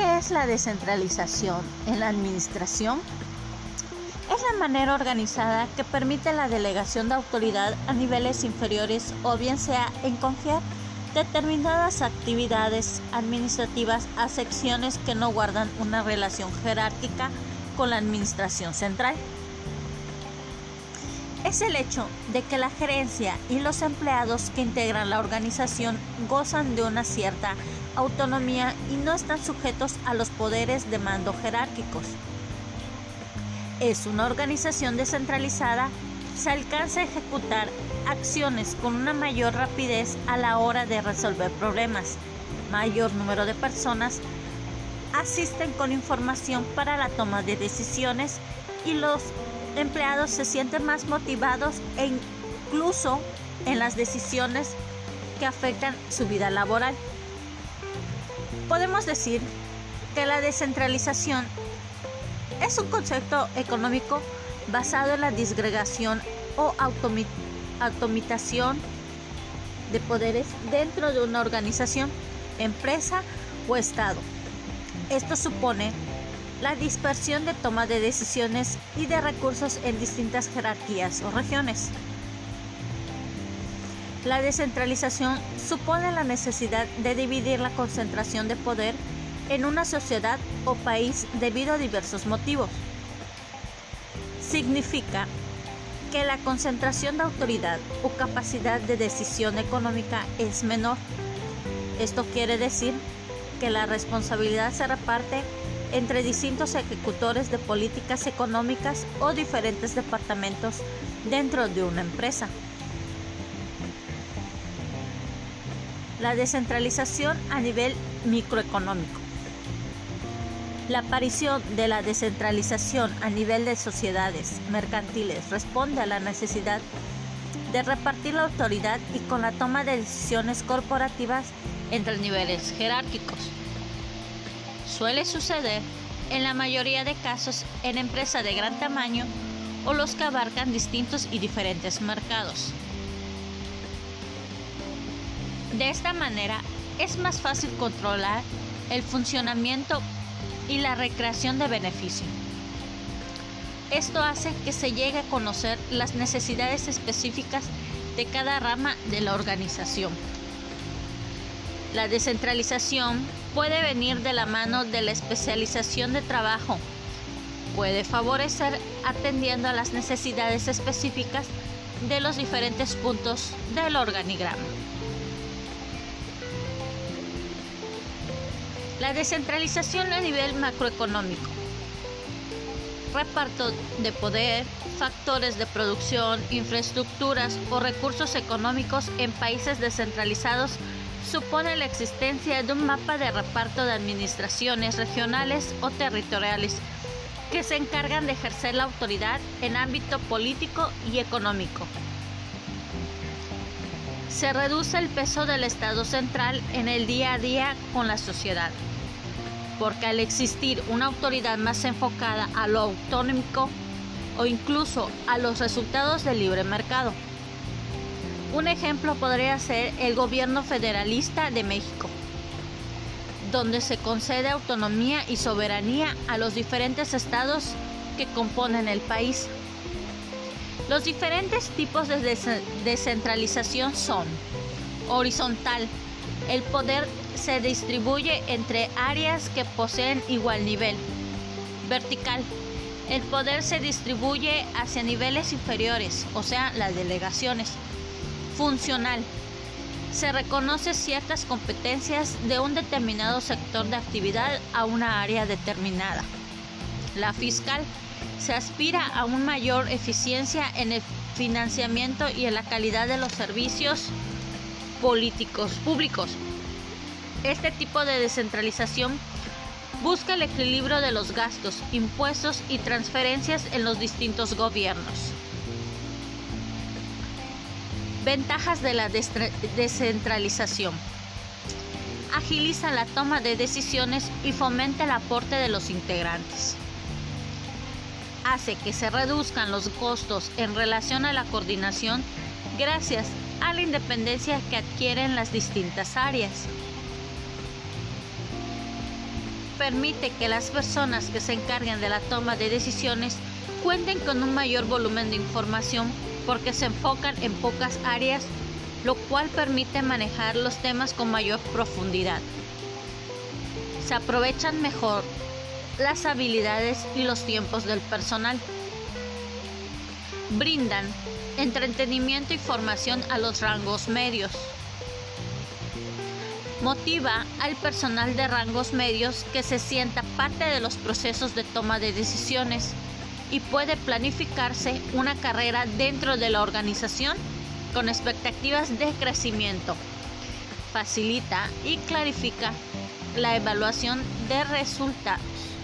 es la descentralización en la administración? Es la manera organizada que permite la delegación de autoridad a niveles inferiores o bien sea en confiar determinadas actividades administrativas a secciones que no guardan una relación jerárquica con la administración central. Es el hecho de que la gerencia y los empleados que integran la organización gozan de una cierta autonomía y no están sujetos a los poderes de mando jerárquicos. Es una organización descentralizada, se alcanza a ejecutar acciones con una mayor rapidez a la hora de resolver problemas. Mayor número de personas asisten con información para la toma de decisiones y los empleados se sienten más motivados e incluso en las decisiones que afectan su vida laboral. Podemos decir que la descentralización es un concepto económico basado en la disgregación o automatización de poderes dentro de una organización, empresa o Estado. Esto supone la dispersión de toma de decisiones y de recursos en distintas jerarquías o regiones. La descentralización supone la necesidad de dividir la concentración de poder en una sociedad o país debido a diversos motivos. Significa que la concentración de autoridad o capacidad de decisión económica es menor. Esto quiere decir que la responsabilidad se reparte entre distintos ejecutores de políticas económicas o diferentes departamentos dentro de una empresa. La descentralización a nivel microeconómico. La aparición de la descentralización a nivel de sociedades mercantiles responde a la necesidad de repartir la autoridad y con la toma de decisiones corporativas entre niveles jerárquicos. Suele suceder en la mayoría de casos en empresas de gran tamaño o los que abarcan distintos y diferentes mercados. De esta manera es más fácil controlar el funcionamiento y la recreación de beneficio. Esto hace que se llegue a conocer las necesidades específicas de cada rama de la organización. La descentralización puede venir de la mano de la especialización de trabajo. Puede favorecer atendiendo a las necesidades específicas de los diferentes puntos del organigrama. La descentralización a nivel macroeconómico. Reparto de poder, factores de producción, infraestructuras o recursos económicos en países descentralizados supone la existencia de un mapa de reparto de administraciones regionales o territoriales que se encargan de ejercer la autoridad en ámbito político y económico. Se reduce el peso del Estado central en el día a día con la sociedad, porque al existir una autoridad más enfocada a lo autonómico o incluso a los resultados del libre mercado, un ejemplo podría ser el gobierno federalista de México, donde se concede autonomía y soberanía a los diferentes estados que componen el país. Los diferentes tipos de descentralización son horizontal. El poder se distribuye entre áreas que poseen igual nivel. Vertical. El poder se distribuye hacia niveles inferiores, o sea, las delegaciones funcional. Se reconoce ciertas competencias de un determinado sector de actividad a una área determinada. La fiscal se aspira a una mayor eficiencia en el financiamiento y en la calidad de los servicios políticos públicos. Este tipo de descentralización busca el equilibrio de los gastos, impuestos y transferencias en los distintos gobiernos. Ventajas de la descentralización. Agiliza la toma de decisiones y fomenta el aporte de los integrantes. Hace que se reduzcan los costos en relación a la coordinación gracias a la independencia que adquieren las distintas áreas. permite que las personas que se encarguen de la toma de decisiones cuenten con un mayor volumen de información porque se enfocan en pocas áreas, lo cual permite manejar los temas con mayor profundidad. Se aprovechan mejor las habilidades y los tiempos del personal. Brindan entretenimiento y formación a los rangos medios. Motiva al personal de rangos medios que se sienta parte de los procesos de toma de decisiones y puede planificarse una carrera dentro de la organización con expectativas de crecimiento. Facilita y clarifica la evaluación de resultados.